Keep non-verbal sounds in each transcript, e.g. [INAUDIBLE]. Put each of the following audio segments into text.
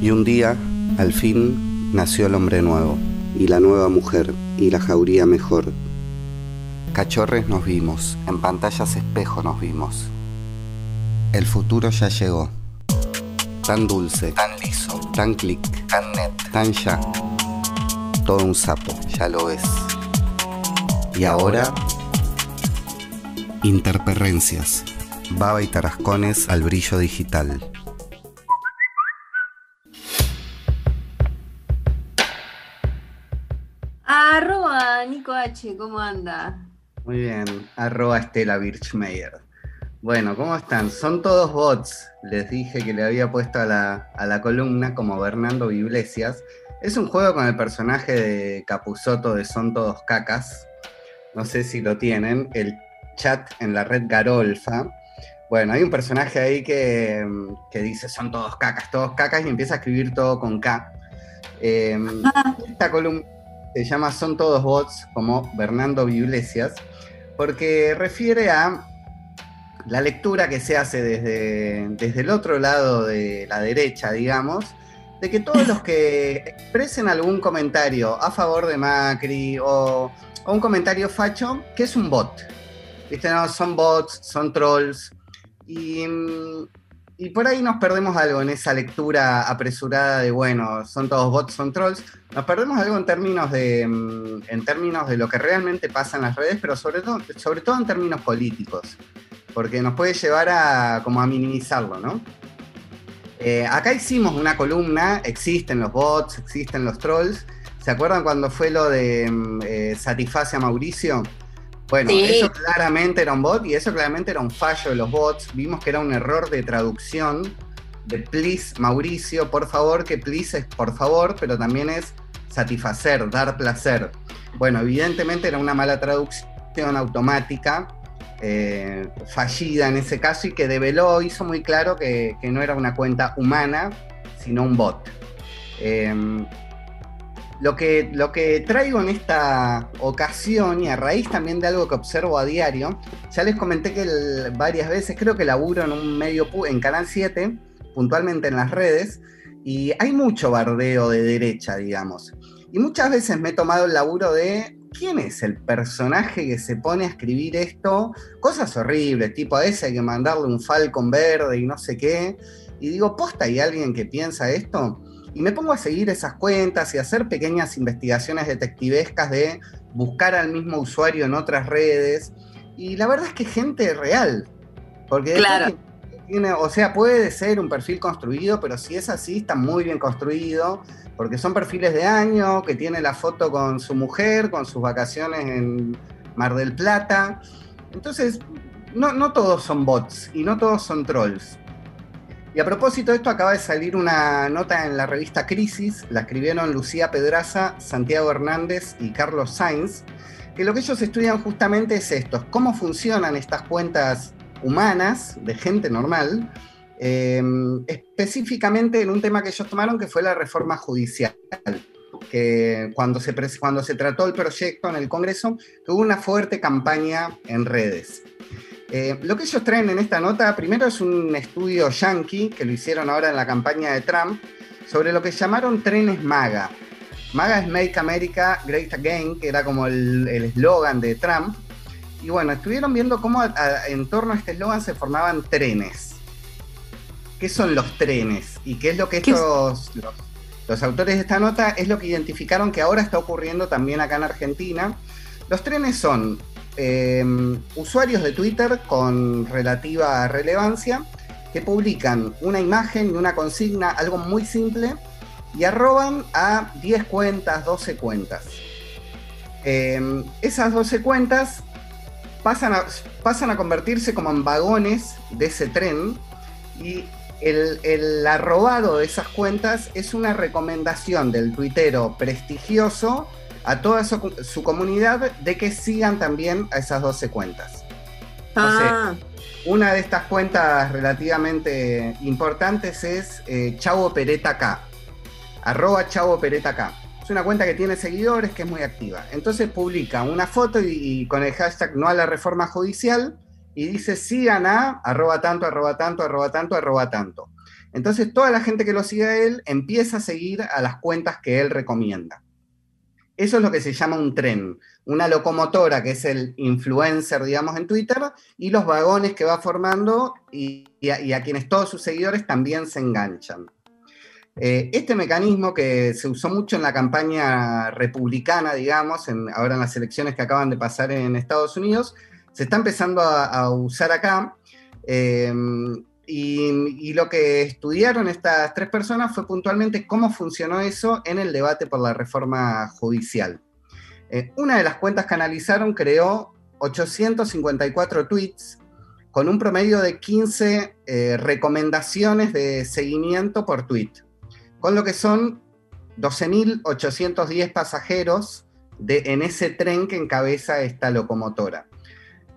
Y un día, al fin, nació el hombre nuevo, y la nueva mujer, y la jauría mejor. Cachorres nos vimos, en pantallas espejo nos vimos. El futuro ya llegó. Tan dulce, tan liso, tan clic, tan net, tan ya. Todo un sapo, ya lo ves. Y ahora, interperrencias. Baba y tarascones al brillo digital. Arroba Nico H, ¿cómo anda? Muy bien, arroba Estela Birchmeyer. Bueno, ¿cómo están? Son todos bots. Les dije que le había puesto a la, a la columna como Bernardo Iglesias. Es un juego con el personaje de Capuzoto de Son Todos Cacas. No sé si lo tienen. El chat en la red Garolfa. Bueno, hay un personaje ahí que, que dice son todos cacas, todos cacas y empieza a escribir todo con K. Eh, esta columna se llama Son todos bots, como Bernardo Iglesias, porque refiere a la lectura que se hace desde, desde el otro lado de la derecha, digamos, de que todos los que expresen algún comentario a favor de Macri o, o un comentario facho, que es un bot. No, son bots, son trolls. Y, y por ahí nos perdemos algo en esa lectura apresurada de, bueno, son todos bots, son trolls. Nos perdemos algo en términos de, en términos de lo que realmente pasa en las redes, pero sobre todo, sobre todo en términos políticos, porque nos puede llevar a, como a minimizarlo, ¿no? Eh, acá hicimos una columna, existen los bots, existen los trolls. ¿Se acuerdan cuando fue lo de eh, Satisface a Mauricio? Bueno, Sí. eso claramente era un bot y eso claramente era un fallo de los bots. Vimos que era un error de traducción de please Mauricio, por favor, que please es por favor, pero también es satisfacer, dar placer. Bueno, evidentemente era una mala traducción automática, eh, fallida en ese caso, y que develó, hizo muy claro que, que no era una cuenta humana, sino un bot. Eh, lo que, lo que traigo en esta ocasión, y a raíz también de algo que observo a diario, ya les comenté que varias veces, creo que laburo en un medio, en Canal 7, puntualmente en las redes, y hay mucho bardeo de derecha, digamos. Y muchas veces me he tomado el laburo de quién es el personaje que se pone a escribir esto, cosas horribles, tipo a ese hay que mandarle un falcon verde y no sé qué. Y digo, posta, ¿hay alguien que piensa esto? Y me pongo a seguir esas cuentas y a hacer pequeñas investigaciones detectivescas de buscar al mismo usuario en otras redes. Y la verdad es que gente real. Porque Claro. tiene, o sea, puede ser un perfil construido, pero si es así, está muy bien construido. Porque son perfiles de año, que tiene la foto con su mujer, con sus vacaciones en Mar del Plata. Entonces, no, no todos son bots y no todos son trolls. Y a propósito de esto, acaba de salir una nota en la revista Crisis, la escribieron Lucía Pedraza, Santiago Hernández y Carlos Sainz, que lo que ellos estudian justamente es esto, cómo funcionan estas cuentas humanas de gente normal, eh, específicamente en un tema que ellos tomaron que fue la reforma judicial, que cuando se, cuando se trató el proyecto en el Congreso, tuvo una fuerte campaña en redes. Eh, lo que ellos traen en esta nota, primero es un estudio yankee, que lo hicieron ahora en la campaña de Trump, sobre lo que llamaron trenes MAGA. MAGA es Make America Great Again, que era como el eslogan de Trump. Y bueno, estuvieron viendo cómo a- a- en torno a este eslogan se formaban trenes. ¿Qué son los trenes? ¿Y qué es lo que estos, los, los autores de esta nota, es lo que identificaron que ahora está ocurriendo también acá en Argentina? Los trenes son eh, usuarios de Twitter con relativa relevancia que publican una imagen y una consigna, algo muy simple, y arroban a 10 cuentas, 12 cuentas. Eh, esas 12 cuentas pasan a, pasan a convertirse como en vagones de ese tren y el, el arrobado de esas cuentas es una recomendación del tuitero prestigioso a toda su, su comunidad de que sigan también a esas 12 cuentas. Ah, Una de estas cuentas relativamente importantes es eh, Chavo Pereta K. Arroba Chavo Pereta K. Es una cuenta que tiene seguidores, que es muy activa. Entonces publica una foto y, y con el hashtag no a la reforma judicial y dice sigan a arroba tanto, arroba tanto, arroba tanto, arroba tanto. Entonces toda la gente que lo sigue a él empieza a seguir a las cuentas que él recomienda. Eso es lo que se llama un tren, una locomotora que es el influencer, digamos, en Twitter, y los vagones que va formando y, a, quienes todos sus seguidores también se enganchan. Eh, este mecanismo que se usó mucho en la campaña republicana, digamos, ahora en las elecciones que acaban de pasar en Estados Unidos, se está empezando a, usar acá. Eh, y, lo que estudiaron estas tres personas fue puntualmente cómo funcionó eso en el debate por la reforma judicial. Eh, una de las cuentas que analizaron creó 854 tweets con un promedio de 15 eh, recomendaciones de seguimiento por tweet, con lo que son 12.810 pasajeros de, en ese tren que encabeza esta locomotora.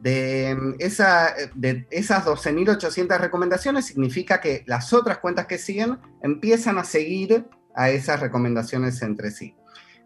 De, esa, de esas 12.800 recomendaciones significa que las otras cuentas que siguen empiezan a seguir a esas recomendaciones entre sí.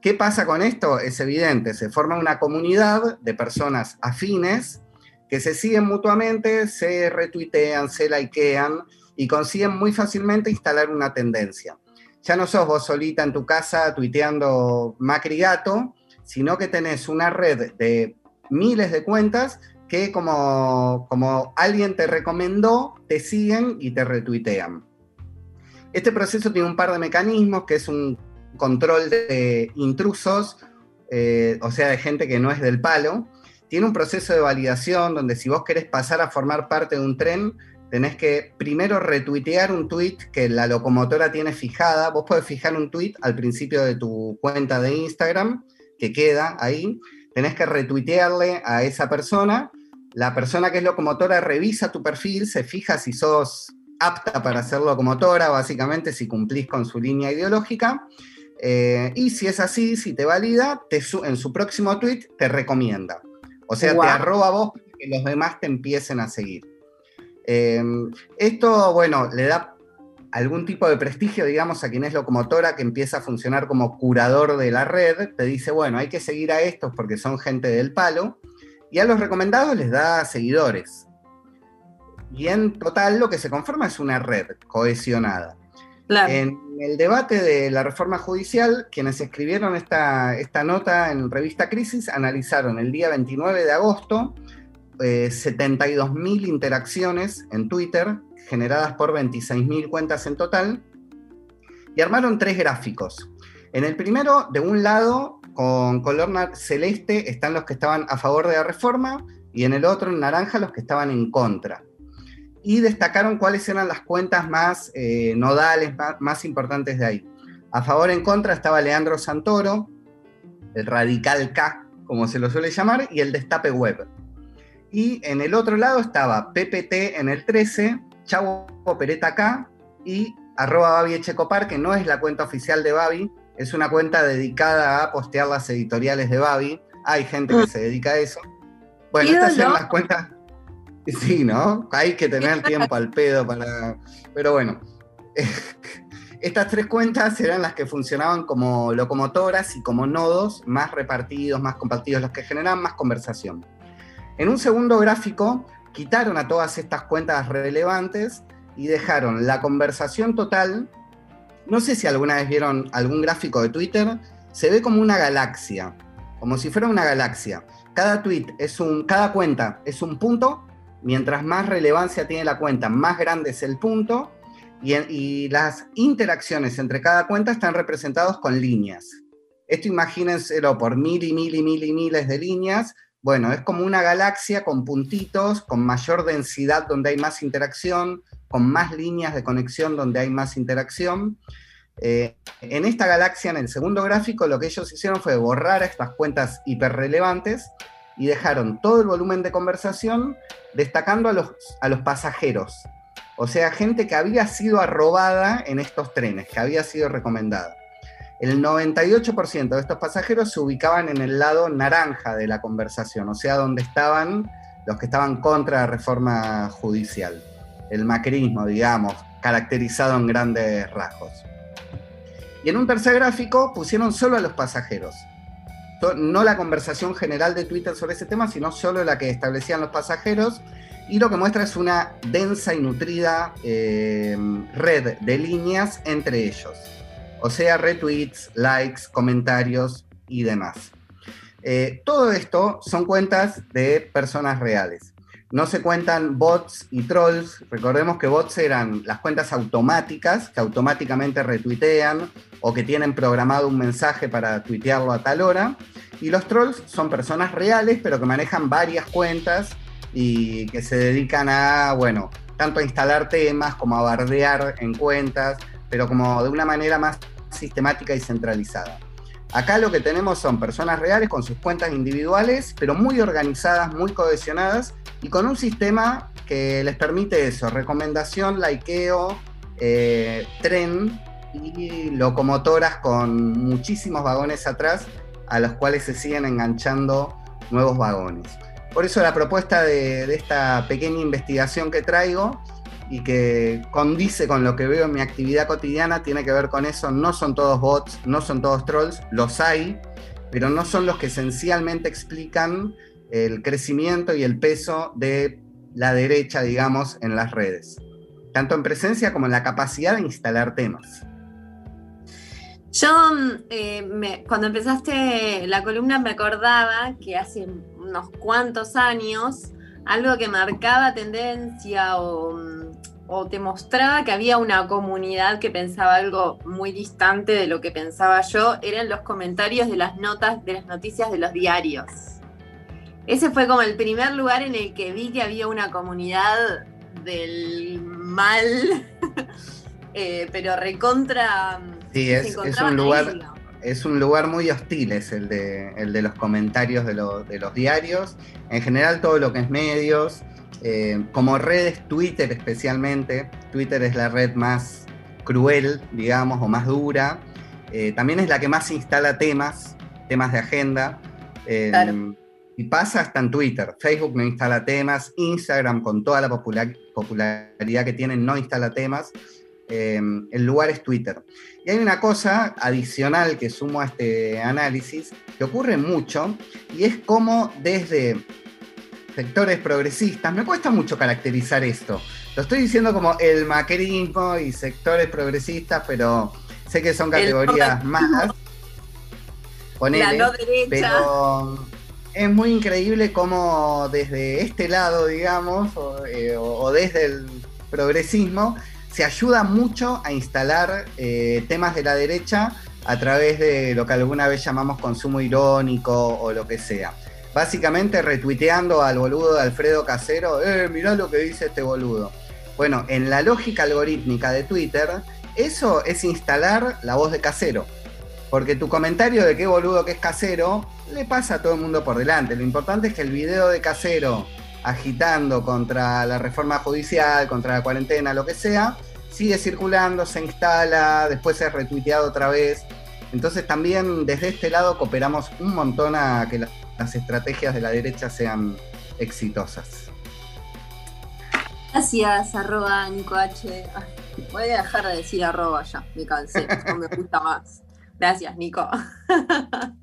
¿Qué pasa con esto? Es evidente, se forma una comunidad de personas afines que se siguen mutuamente, se retuitean, se likean y consiguen muy fácilmente instalar una tendencia. Ya no sos vos solita en tu casa tuiteando Macri Gato, sino que tenés una red de miles de cuentas que como, como alguien te recomendó, te siguen y te retuitean. Este proceso tiene un par de mecanismos, que es un control de intrusos, eh, o sea, de gente que no es del palo. Tiene un proceso de validación donde si vos querés pasar a formar parte de un tren, tenés que primero retuitear un tweet que la locomotora tiene fijada. Vos podés fijar un tweet al principio de tu cuenta de Instagram, que queda ahí. Tenés que retuitearle a esa persona la persona que es locomotora revisa tu perfil, se fija si sos apta para ser locomotora, básicamente si cumplís con su línea ideológica. Eh, y si es así, si te valida, te en su próximo tweet te recomienda. O sea, te arroba vos para que los demás te empiecen a seguir. Eh, esto, bueno, le da algún tipo de prestigio, digamos, a quien es locomotora que empieza a funcionar como curador de la red. Te dice, bueno, hay que seguir a estos porque son gente del palo y a los recomendados les da seguidores. Y en total lo que se conforma es una red cohesionada. En el debate de la reforma judicial, quienes escribieron esta, esta nota en revista Crisis analizaron el día 29 de agosto eh, 72.000 interacciones en Twitter, generadas por 26.000 cuentas en total, y armaron tres gráficos. En el primero, de un lado, con color celeste están los que estaban a favor de la reforma y en el otro, en naranja, los que estaban en contra. Y destacaron cuáles eran las cuentas más eh, nodales, más, importantes de ahí. A favor en contra estaba Leandro Santoro, el radical K, como se lo suele llamar, y el destape web. Y en el otro lado estaba PPT en el 13, Chavo Pereta K y arroba Babi Echecopar, que no es la cuenta oficial de Babi, es una cuenta dedicada a postear las editoriales de Babi. Hay gente que mm. se dedica a eso. Bueno, estas eran las cuentas. [LAUGHS] Sí, ¿no? Hay que tener tiempo al pedo para. Pero bueno. [LAUGHS] Estas tres cuentas eran las que funcionaban como locomotoras y como nodos más repartidos, más compartidos, los que generaban más conversación. En un segundo gráfico, quitaron a todas estas cuentas relevantes y dejaron la conversación total no sé si alguna vez vieron algún gráfico de Twitter, se ve como una galaxia, como si fuera una galaxia. Cada tweet es un, cada cuenta es un punto, mientras más relevancia tiene la cuenta, más grande es el punto, y, las interacciones entre cada cuenta están representados con líneas. Esto imagínenselo por mil y mil y mil y miles de líneas. Bueno, es como una galaxia con puntitos, con mayor densidad donde hay más interacción, con más líneas de conexión donde hay más interacción. Eh, en esta galaxia, en el segundo gráfico, lo que ellos hicieron fue borrar estas cuentas hiperrelevantes y dejaron todo el volumen de conversación destacando a los, a los pasajeros. O sea, gente que había sido arrobada en estos trenes, que había sido recomendada. El 98% de estos pasajeros se ubicaban en el lado naranja de la conversación, o sea, donde estaban los que estaban contra la reforma judicial el macrismo, digamos, caracterizado en grandes rasgos. Y en un tercer gráfico pusieron solo a los pasajeros. no la conversación general de Twitter sobre ese tema, sino solo la que establecían los pasajeros. Y lo que muestra es una densa y nutrida eh, red de líneas entre ellos. O sea, retweets, likes, comentarios y demás. Eh, todo esto son cuentas de personas reales. No se cuentan bots y trolls. Recordemos que bots eran las cuentas automáticas que automáticamente retuitean o que tienen programado un mensaje para tuitearlo a tal hora. Y los trolls son personas reales, pero que manejan varias cuentas y que se dedican a, bueno, tanto a instalar temas como a bardear en cuentas, pero como de una manera más sistemática y centralizada. Acá lo que tenemos son personas reales con sus cuentas individuales, pero muy organizadas, muy cohesionadas y con un sistema que les permite eso, recomendación, likeo, eh, tren y locomotoras con muchísimos vagones atrás a los cuales se siguen enganchando nuevos vagones. Por eso la propuesta de esta pequeña investigación que traigo y que condice con lo que veo en mi actividad cotidiana, tiene que ver con eso. No son todos bots, no son todos trolls, los hay, pero no son los que esencialmente explican el crecimiento y el peso de la derecha, digamos, en las redes, tanto en presencia como en la capacidad de instalar temas. Yo, eh, cuando empezaste la columna, me acordaba que hace unos cuantos años algo que marcaba tendencia o o te mostraba que había una comunidad que pensaba algo muy distante de lo que pensaba yo, eran los comentarios de las notas, de las noticias de los diarios. Ese fue como el primer lugar en el que vi que había una comunidad del mal, [LAUGHS] eh, pero recontra. Sí, es, un lugar. Es un lugar muy hostil, es el de, el de los comentarios de, de los diarios. En general, todo lo que es medios, eh, como redes, Twitter especialmente, Twitter es la red más cruel, digamos, o más dura. Eh, también es la que más instala temas, temas de agenda. Eh, y pasa hasta en Twitter. Facebook no instala temas, Instagram con toda la popularidad que tiene no instala temas. el lugar es Twitter. Y hay una cosa adicional que sumo a este análisis que ocurre mucho y es como desde sectores progresistas. Me cuesta mucho caracterizar esto. Lo estoy diciendo como el macrismo y sectores progresistas, pero sé que son categorías más. Pero es muy increíble cómo desde este lado, digamos, eh, o, desde el progresismo, se ayuda mucho a instalar eh, temas de la derecha a través de lo que alguna vez llamamos consumo irónico o lo que sea básicamente retuiteando al boludo de Alfredo Casero, eh, mirá lo que dice este boludo. Bueno, en la lógica algorítmica de Twitter, eso es instalar la voz de Casero. Porque tu comentario de qué boludo que es Casero le pasa a todo el mundo por delante. Lo importante es que el video de Casero agitando contra la reforma judicial, contra la cuarentena, lo que sea, sigue circulando, se instala, después es retuiteado otra vez. Entonces también desde este lado cooperamos un montón a que la las estrategias de la derecha sean exitosas. Gracias, arroba Nico H. Voy a dejar de decir arroba ya, me cansé, no me gusta más. Gracias, Nico. [LAUGHS]